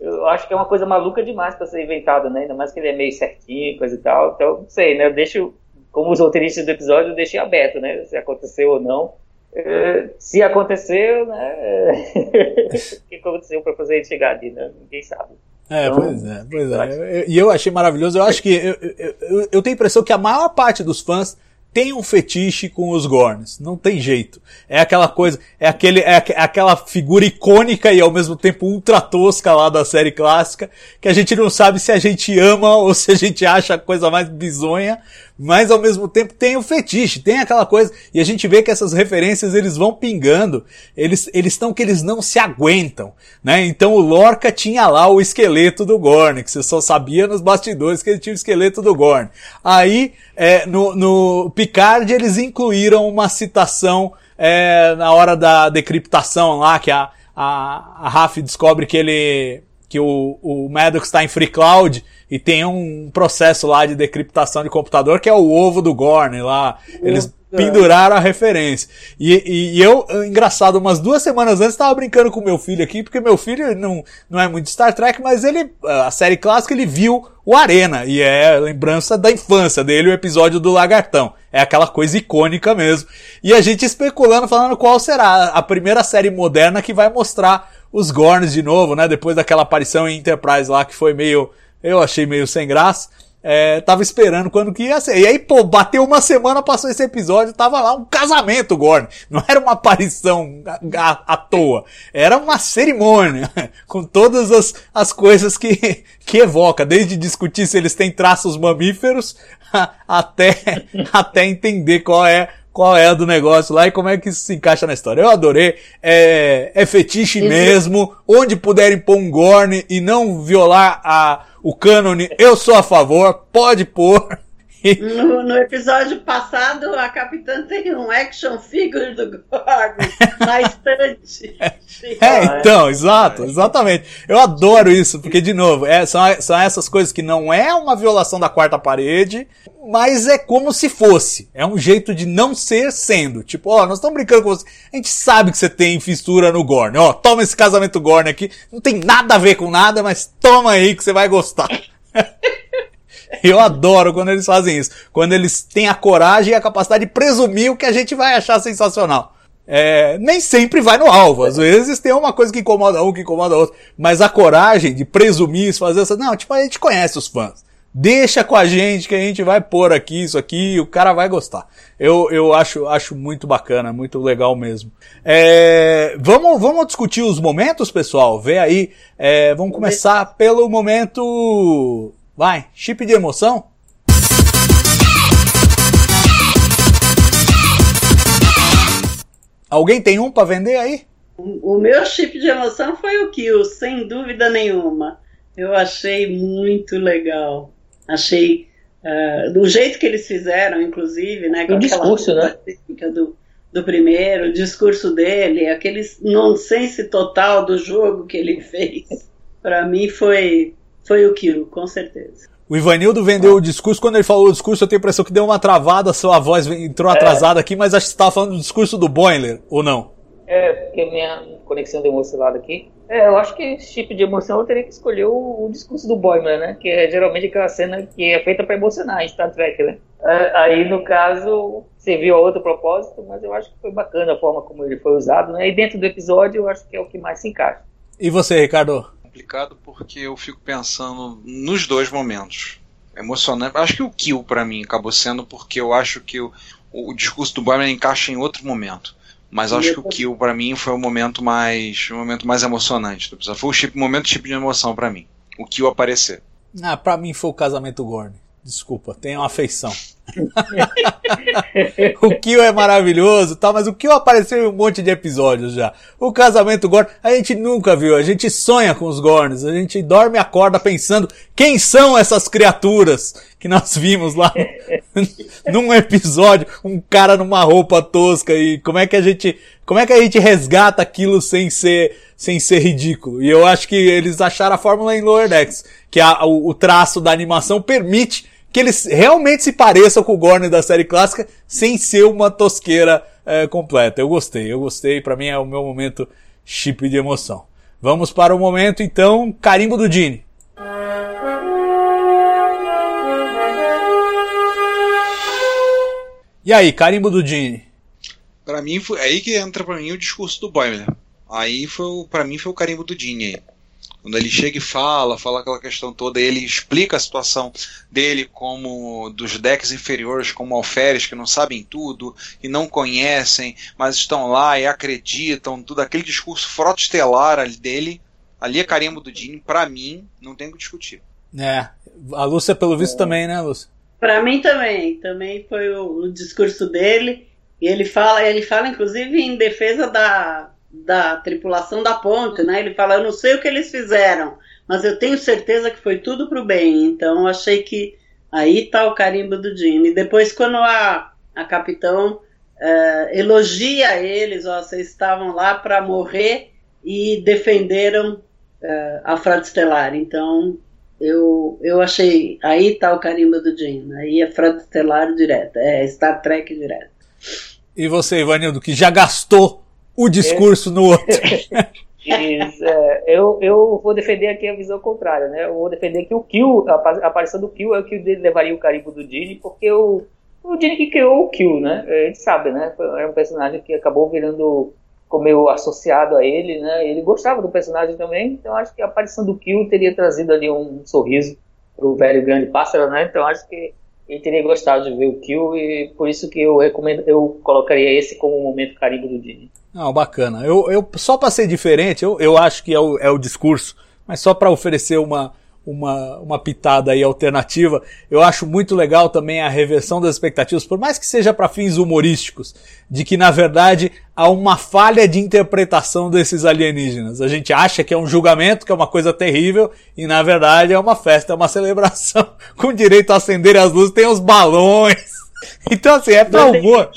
eu acho que é uma coisa maluca demais para ser inventada, né? Ainda mais que ele é meio certinho, coisa e tal. Então, não sei, né? Eu deixo, como os roteiristas do episódio, eu deixei aberto, né? Se aconteceu ou não. É, se aconteceu, né? o que aconteceu para fazer ele chegar ali, né? Ninguém sabe. É, então, pois é, pois é. E eu achei maravilhoso. Eu acho que eu, eu, eu tenho a impressão que a maior parte dos fãs tem um fetiche com os Gorns. Não tem jeito. É aquela coisa, é, aquele, é, é aquela figura icônica e ao mesmo tempo ultra tosca lá da série clássica, que a gente não sabe se a gente ama ou se a gente acha a coisa mais bizonha, mas ao mesmo tempo tem o fetiche, tem aquela coisa, e a gente vê que essas referências eles vão pingando, eles eles estão que eles não se aguentam, né? Então o Lorca tinha lá o esqueleto do Gorn, que você só sabia nos bastidores que ele tinha o esqueleto do Gorn. Aí, é, no, no Picard eles incluíram uma citação é, na hora da decriptação lá, que a, a, a Raf descobre que ele, que o, o Maddox está em Free Cloud, e tem um processo lá de decriptação de computador que é o ovo do Gorn lá. Eles penduraram a referência. E, e, e, eu, engraçado, umas duas semanas antes estava brincando com meu filho aqui, porque meu filho não, não é muito Star Trek, mas ele, a série clássica, ele viu o Arena, e é lembrança da infância dele, o episódio do Lagartão. É aquela coisa icônica mesmo. E a gente especulando, falando qual será a primeira série moderna que vai mostrar os Gorns de novo, né? Depois daquela aparição em Enterprise lá, que foi meio eu achei meio sem graça. É, tava esperando quando que ia ser. E aí, pô, bateu uma semana, passou esse episódio, tava lá um casamento, Gorn. Não era uma aparição à, toa. Era uma cerimônia, com todas as, as coisas que, que evoca. Desde discutir se eles têm traços mamíferos, até, até entender qual é qual é a do negócio lá e como é que isso se encaixa na história. Eu adorei, é, é fetiche mesmo, onde puderem pôr um Gorn e não violar a, o cânone, eu sou a favor, pode pôr. No, no, episódio passado, a capitã tem um action figure do Gorn na estante. É, então, exato, exatamente. Eu adoro isso, porque, de novo, é, são, são essas coisas que não é uma violação da quarta parede, mas é como se fosse. É um jeito de não ser sendo. Tipo, ó, nós estamos brincando com você. A gente sabe que você tem fissura no Gorn. Ó, toma esse casamento Gorn aqui. Não tem nada a ver com nada, mas toma aí que você vai gostar. Eu adoro quando eles fazem isso. Quando eles têm a coragem e a capacidade de presumir o que a gente vai achar sensacional. É, nem sempre vai no alvo. Às vezes tem uma coisa que incomoda um, que incomoda outro. Mas a coragem de presumir isso, fazer essa. Não, tipo, a gente conhece os fãs. Deixa com a gente que a gente vai pôr aqui isso aqui e o cara vai gostar. Eu, eu acho, acho muito bacana, muito legal mesmo. É, vamos, vamos discutir os momentos, pessoal? Vê aí. É, vamos começar pelo momento Vai, chip de emoção? Alguém tem um para vender aí? O, o meu chip de emoção foi o Kill, sem dúvida nenhuma. Eu achei muito legal. Achei uh, do jeito que eles fizeram, inclusive, né? Com o discurso, né? Do, do primeiro, o discurso dele, aquele nonsense total do jogo que ele fez. Para mim foi foi o Kiro, com certeza. O Ivanildo vendeu ah. o discurso. Quando ele falou o discurso, eu tenho a impressão que deu uma travada, sua voz entrou é. atrasada aqui, mas acho que você estava falando do discurso do Boiler, ou não? É, porque minha conexão deu uma aqui. É, eu acho que esse tipo de emoção eu teria que escolher o, o discurso do Boiler, né? Que é geralmente aquela cena que é feita para emocionar em Star Trek, né? É, aí, no caso, serviu a outro propósito, mas eu acho que foi bacana a forma como ele foi usado, né? E dentro do episódio, eu acho que é o que mais se encaixa. E você, Ricardo? Complicado porque eu fico pensando nos dois momentos. Emocionante. Acho que o Kill para mim acabou sendo porque eu acho que o, o discurso do Boimler encaixa em outro momento. Mas acho que o Kill para mim foi o momento mais o momento mais emocionante Foi o chip, momento tipo de emoção para mim. O Kill aparecer. Ah, para mim foi o casamento Gorn. Desculpa, tenho afeição. o Kill é maravilhoso, tá? Mas o Kill apareceu em um monte de episódios já. O casamento Gorn, a gente nunca viu, a gente sonha com os Gorns, a gente dorme e acorda pensando quem são essas criaturas que nós vimos lá num episódio, um cara numa roupa tosca e como é que a gente, como é que a gente resgata aquilo sem ser, sem ser ridículo? E eu acho que eles acharam a fórmula em Lower Decks, que a, o, o traço da animação permite que eles realmente se pareçam com o Gorn da série clássica, sem ser uma tosqueira é, completa. Eu gostei, eu gostei, para mim é o meu momento chip de emoção. Vamos para o momento então, carimbo do Dini. E aí, carimbo do Dini? Para mim foi aí que entra para mim o discurso do Boimler. Aí foi para mim foi o carimbo do Dini aí. Quando ele chega e fala, fala aquela questão toda, ele explica a situação dele como dos decks inferiores, como alferes que não sabem tudo e não conhecem, mas estão lá e acreditam, tudo aquele discurso frota estelar dele, ali é carimbo do Dini, para mim, não tem o que discutir. É, a Lúcia pelo visto é. também, né, Lúcia? Para mim também, também foi o, o discurso dele, e ele fala, ele fala inclusive em defesa da da tripulação da ponte, né? Ele fala, eu não sei o que eles fizeram, mas eu tenho certeza que foi tudo para o bem. Então achei que aí tá o carimbo do Jimmy. Depois quando a, a capitão uh, elogia eles, ó, vocês estavam lá para morrer e defenderam uh, a Frota Estelar. Então eu, eu achei, aí tá o carimbo do Jim, aí é Frota Estelar direto, é Star Trek direto. E você, Ivanildo, que já gastou o discurso no outro. É, eu, eu vou defender aqui a visão contrária, né? Eu vou defender que o Kill, a aparição do Kill é o que levaria o carimbo do Dini, porque o, o Dini que criou o Kill, né? A gente sabe, né? É um personagem que acabou virando como meio associado a ele, né? Ele gostava do personagem também, então acho que a aparição do Kill teria trazido ali um sorriso pro velho grande pássaro, né? Então acho que ele teria gostado de ver o Kill e por isso que eu recomendo, eu colocaria esse como um momento carimbo do Dini. Não, bacana. Eu, eu só para ser diferente, eu, eu acho que é o, é o discurso, mas só para oferecer uma, uma, uma pitada aí alternativa, eu acho muito legal também a reversão das expectativas, por mais que seja para fins humorísticos, de que na verdade há uma falha de interpretação desses alienígenas. A gente acha que é um julgamento, que é uma coisa terrível, e na verdade é uma festa, é uma celebração, com direito a acender as luzes, tem os balões. Então assim, é pra humor.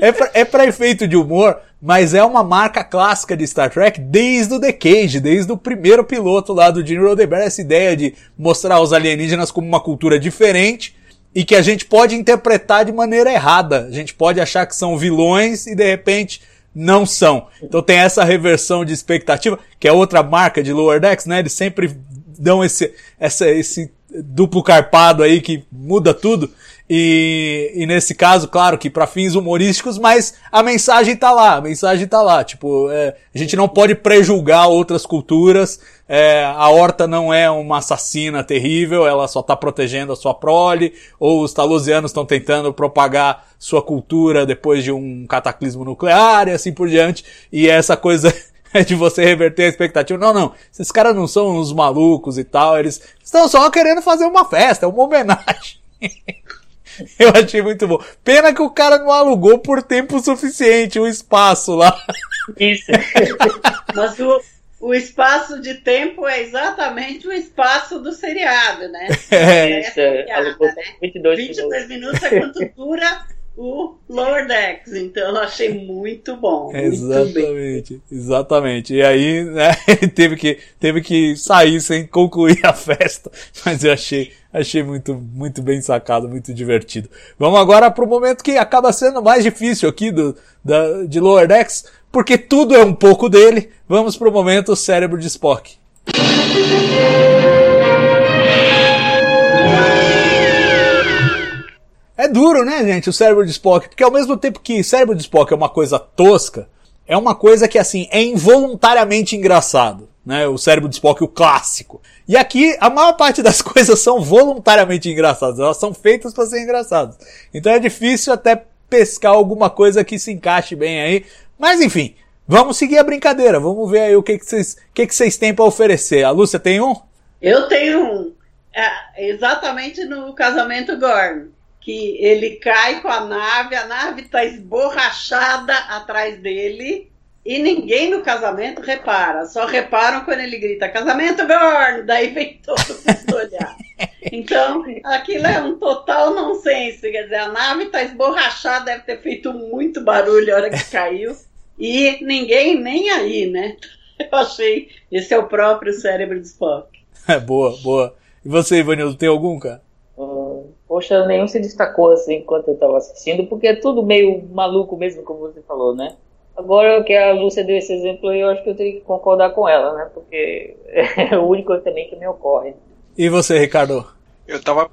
É pra, é efeito de humor, mas é uma marca clássica de Star Trek desde o The Cage, desde o primeiro piloto lá do Gene Roddenberry, essa ideia de mostrar os alienígenas como uma cultura diferente e que a gente pode interpretar de maneira errada. A gente pode achar que são vilões e de repente não são. Então tem essa reversão de expectativa, que é outra marca de Lower Decks, né? Eles sempre dão esse, essa, esse duplo carpado aí que muda tudo. E, e nesse caso, claro que para fins humorísticos, mas a mensagem tá lá, a mensagem tá lá. Tipo, é, a gente não pode prejulgar outras culturas. É, a Horta não é uma assassina terrível, ela só tá protegendo a sua prole, ou os talosianos estão tentando propagar sua cultura depois de um cataclismo nuclear e assim por diante. E essa coisa de você reverter a expectativa. Não, não. Esses caras não são uns malucos e tal. Eles estão só querendo fazer uma festa, é uma homenagem. Eu achei muito bom. Pena que o cara não alugou por tempo suficiente o espaço lá. Isso. Mas o, o espaço de tempo é exatamente o espaço do seriado, né? É, isso. É, piada, né? 22, 22 minutos é quanto dura o Lower Decks, então eu achei muito bom. Exatamente, muito exatamente. E aí, né, teve que, teve que sair sem concluir a festa, mas eu achei, achei muito, muito bem sacado, muito divertido. Vamos agora para o momento que acaba sendo mais difícil aqui do, da, de Lower Decks, porque tudo é um pouco dele. Vamos para o momento cérebro de Spock. É duro, né, gente, o cérebro de Spock, porque ao mesmo tempo que cérebro de Spock é uma coisa tosca, é uma coisa que, assim, é involuntariamente engraçado, né, o cérebro de Spock, o clássico. E aqui, a maior parte das coisas são voluntariamente engraçadas, elas são feitas para ser engraçadas. Então é difícil até pescar alguma coisa que se encaixe bem aí, mas enfim, vamos seguir a brincadeira, vamos ver aí o que que vocês, que que vocês têm para oferecer. A Lúcia tem um? Eu tenho um. É, exatamente no casamento Gorn. Que ele cai com a nave, a nave está esborrachada atrás dele e ninguém no casamento repara. Só reparam quando ele grita casamento Gorn, daí vem todo mundo olhar. Então, aquilo é um total nonsense. Quer dizer, a nave está esborrachada, deve ter feito muito barulho a hora que caiu. E ninguém nem aí, né? Eu achei. Esse é o próprio cérebro de Spock. É, boa, boa. E você, Ivanildo, tem algum, cara? Poxa, nenhum se destacou assim enquanto eu estava assistindo, porque é tudo meio maluco mesmo, como você falou, né? Agora que a Lúcia deu esse exemplo, eu acho que eu teria que concordar com ela, né? Porque é o único também que me ocorre. E você, Ricardo? Eu tava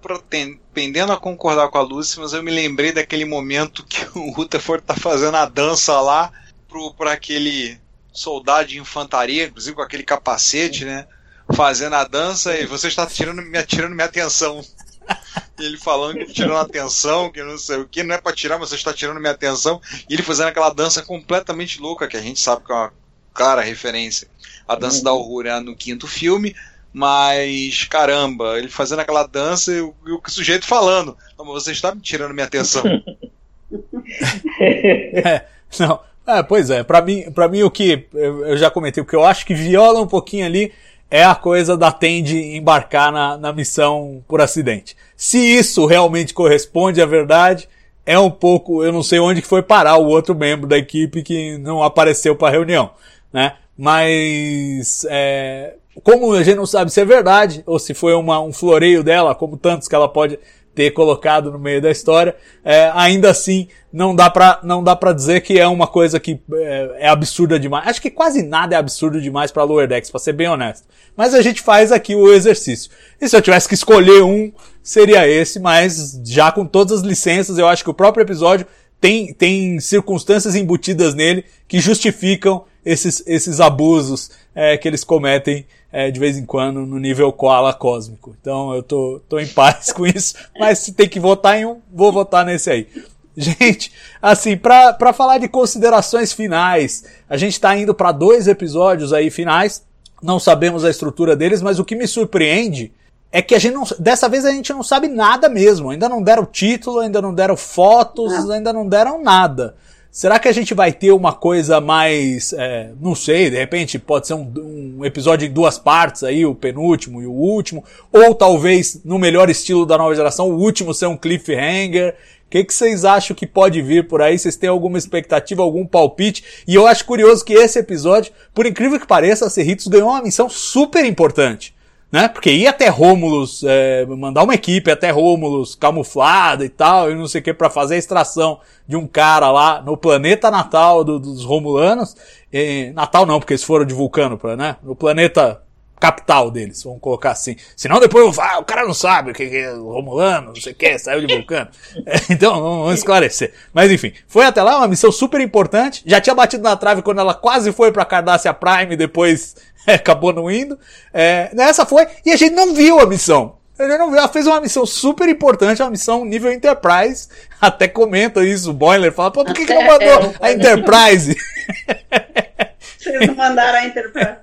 pendendo a concordar com a Lúcia, mas eu me lembrei daquele momento que o Rutherford tá fazendo a dança lá pro, pro aquele soldado de infantaria, inclusive com aquele capacete, né? fazendo a dança e você está tirando, me tirando minha atenção. Ele falando que tirando atenção, que não sei o que, não é para tirar, mas você está tirando minha atenção. E ele fazendo aquela dança completamente louca, que a gente sabe que é uma clara referência. A dança da Aurora no quinto filme, mas caramba, ele fazendo aquela dança e o, e o sujeito falando: Não, mas você está me tirando minha atenção. é, não, é, pois é, para mim, para mim o que eu, eu já comentei, o que eu acho que viola um pouquinho ali é a coisa da Tende embarcar na, na missão por acidente. Se isso realmente corresponde à verdade, é um pouco, eu não sei onde que foi parar o outro membro da equipe que não apareceu para a reunião, né? Mas é, como a gente não sabe se é verdade ou se foi uma, um floreio dela, como tantos que ela pode ter colocado no meio da história, é, ainda assim não dá para não dá para dizer que é uma coisa que é, é, absurda demais. Acho que quase nada é absurdo demais para Lower Decks, para ser bem honesto. Mas a gente faz aqui o exercício. E se eu tivesse que escolher um, seria esse, mas já com todas as licenças, eu acho que o próprio episódio tem, tem circunstâncias embutidas nele que justificam esses, esses abusos é, que eles cometem é, de vez em quando no nível koala cósmico. Então eu tô, tô em paz com isso, mas se tem que votar em um, vou votar nesse aí. Gente, assim, para falar de considerações finais, a gente tá indo para dois episódios aí finais, não sabemos a estrutura deles, mas o que me surpreende é que a gente não, dessa vez a gente não sabe nada mesmo. Ainda não deram título, ainda não deram fotos, ainda não deram nada. Será que a gente vai ter uma coisa mais, é, não sei, de repente pode ser um, um, episódio em duas partes aí, o penúltimo e o último, ou talvez no melhor estilo da nova geração, o último ser um cliffhanger. O que, que vocês acham que pode vir por aí? Vocês têm alguma expectativa, algum palpite? E eu acho curioso que esse episódio, por incrível que pareça, a Cerritos ganhou uma missão super importante né? Porque ir até Rômulus, é, mandar uma equipe até Rômulus camuflada e tal, e não sei o que, para fazer a extração de um cara lá no planeta natal do, dos Romulanos. E, natal não, porque eles foram de Vulcano, né? No planeta capital deles, vamos colocar assim. Senão depois ah, o cara não sabe o que é Romulano, não sei o que, saiu de Vulcano. É, então, vamos esclarecer. Mas enfim, foi até lá uma missão super importante. Já tinha batido na trave quando ela quase foi pra Cardassia Prime, depois acabou não indo. É, nessa foi, e a gente não viu a missão. Ele não viu, ela fez uma missão super importante, uma missão nível Enterprise. Até comenta isso, o Boiler fala, pô, por que, que não mandou a Enterprise? Vocês não mandaram a Enterprise.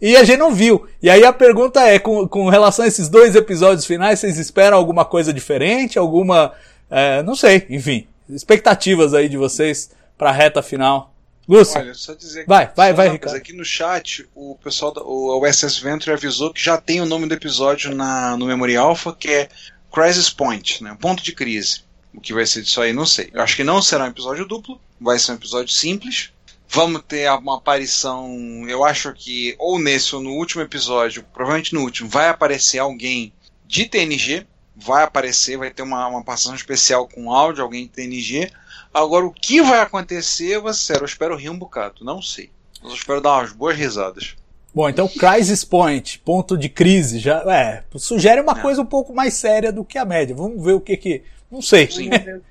E, a gente não viu. E aí a pergunta é, com, com relação a esses dois episódios finais, vocês esperam alguma coisa diferente? Alguma. É, não sei, enfim. Expectativas aí de vocês pra reta final. Lúcio. Olha, só dizer vai, vai, vai, Ricardo. Aqui no chat, o pessoal da o USS Venture avisou que já tem o nome do episódio na, no Memory Alpha, que é Crisis Point, né? Ponto de crise. O que vai ser disso aí, não sei. Eu acho que não será um episódio duplo, vai ser um episódio simples. Vamos ter uma aparição, eu acho que ou nesse ou no último episódio, provavelmente no último, vai aparecer alguém de TNG, vai aparecer, vai ter uma, uma participação especial com áudio, alguém de TNG. Agora, o que vai acontecer, eu ser, eu espero rir um bocado, não sei. Mas eu espero dar umas boas risadas. Bom, então Crisis Point, ponto de crise, já é, sugere uma é. coisa um pouco mais séria do que a média. Vamos ver o que que, não sei. Vamos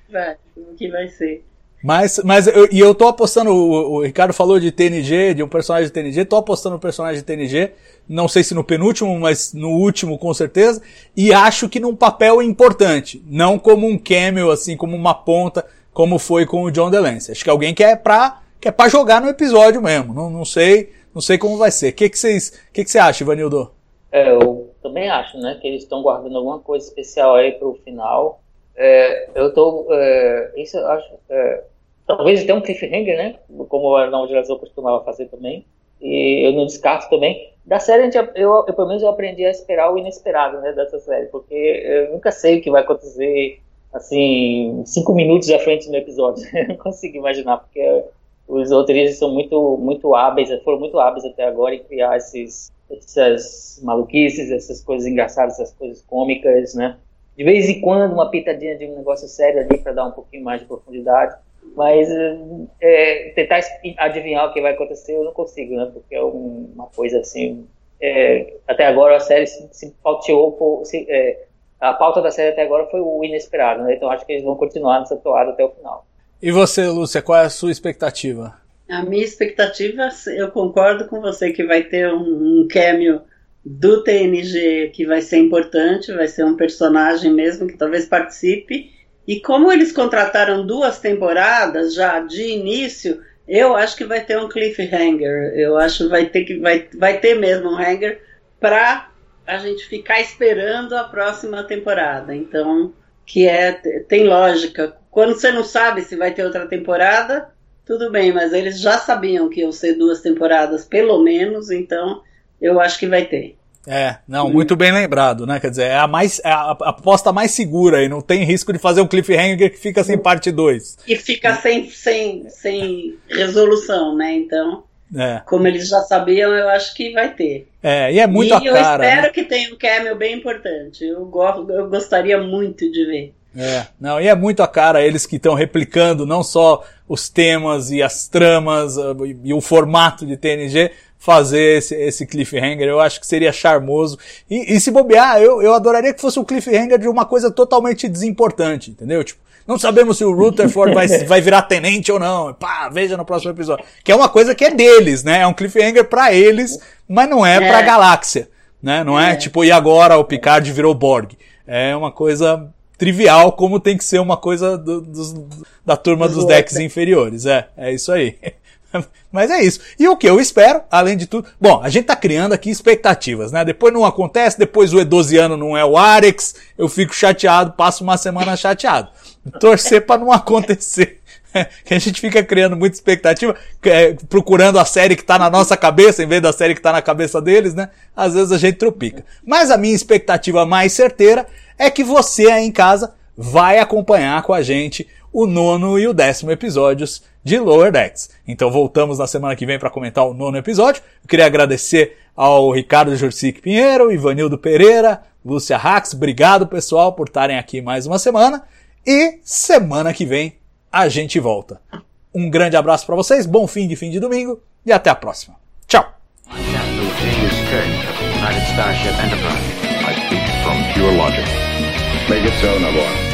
ver o que vai ser. Mas, mas eu, e eu tô apostando, o, o, Ricardo falou de TNG, de um personagem de TNG, tô apostando no personagem de TNG, não sei se no penúltimo, mas no último com certeza, e acho que num papel importante, não como um cameo, assim, como uma ponta, como foi com o John DeLance. Acho que alguém que é pra, que é pra jogar no episódio mesmo. Não, não sei, não sei como vai ser. O que que vocês, que que você acha, Ivanildo? É, o também acho, né, que eles estão guardando alguma coisa especial aí para o final. É, eu tô, é, isso eu acho, é, talvez até um cliffhanger, né, como o Arnaldo Grazou costumava fazer também. E eu não descarto também. Da série, a gente, eu, eu, pelo menos eu aprendi a esperar o inesperado, né, dessa série, porque eu nunca sei o que vai acontecer, assim, cinco minutos à frente no episódio. eu não consigo imaginar, porque os roteiristas são muito, muito hábeis, foram muito hábeis até agora em criar esses, essas maluquices, essas coisas engraçadas, essas coisas cômicas, né? De vez em quando uma pitadinha de um negócio sério ali para dar um pouquinho mais de profundidade, mas é, tentar adivinhar o que vai acontecer eu não consigo, né? Porque é um, uma coisa assim. É, até agora a série se, se pauteou, se, é, a pauta da série até agora foi o inesperado, né? Então acho que eles vão continuar nessa toada até o final. E você, Lúcia, qual é a sua expectativa? A minha expectativa, eu concordo com você que vai ter um, um cameo do TNG que vai ser importante, vai ser um personagem mesmo que talvez participe. E como eles contrataram duas temporadas já de início, eu acho que vai ter um cliffhanger. Eu acho que vai ter que vai, vai ter mesmo um hanger para a gente ficar esperando a próxima temporada. Então, que é tem lógica. Quando você não sabe se vai ter outra temporada, tudo bem, mas eles já sabiam que iam ser duas temporadas, pelo menos, então eu acho que vai ter. É, não, muito bem lembrado, né? Quer dizer, é a, mais, é a aposta mais segura e não tem risco de fazer um cliffhanger que fica sem parte 2. E fica sem, sem, sem resolução, né? Então, é. como eles já sabiam, eu acho que vai ter. É, e é muito e a cara. E eu espero né? que tenha um cameo bem importante. Eu, go eu gostaria muito de ver. É, não, e é muito a cara eles que estão replicando não só os temas e as tramas e, e o formato de TNG, fazer esse, esse cliffhanger, eu acho que seria charmoso. E, e se bobear, eu, eu adoraria que fosse um cliffhanger de uma coisa totalmente desimportante, entendeu? Tipo, não sabemos se o Rutherford vai, vai virar tenente ou não. Pá, veja no próximo episódio. Que é uma coisa que é deles, né? É um cliffhanger para eles, mas não é, é. pra galáxia, né? Não é. é tipo, e agora o Picard virou Borg. É uma coisa trivial como tem que ser uma coisa do, dos, da turma dos decks inferiores. É, é isso aí. Mas é isso. E o que eu espero, além de tudo. Bom, a gente tá criando aqui expectativas, né? Depois não acontece, depois o Edosiano não é o Arex, eu fico chateado, passo uma semana chateado. Torcer para não acontecer. que a gente fica criando muita expectativa, é, procurando a série que tá na nossa cabeça, em vez da série que tá na cabeça deles, né? Às vezes a gente tropica. Mas a minha expectativa mais certeira é que você aí em casa vai acompanhar com a gente o nono e o décimo episódios de Lower Decks. Então voltamos na semana que vem para comentar o nono episódio. Eu queria agradecer ao Ricardo Jurcic Pinheiro, Ivanildo Pereira, Lúcia Rax. Obrigado pessoal por estarem aqui mais uma semana. E semana que vem a gente volta. Um grande abraço para vocês, bom fim de fim de domingo e até a próxima. Tchau! Make it so, Nabor. You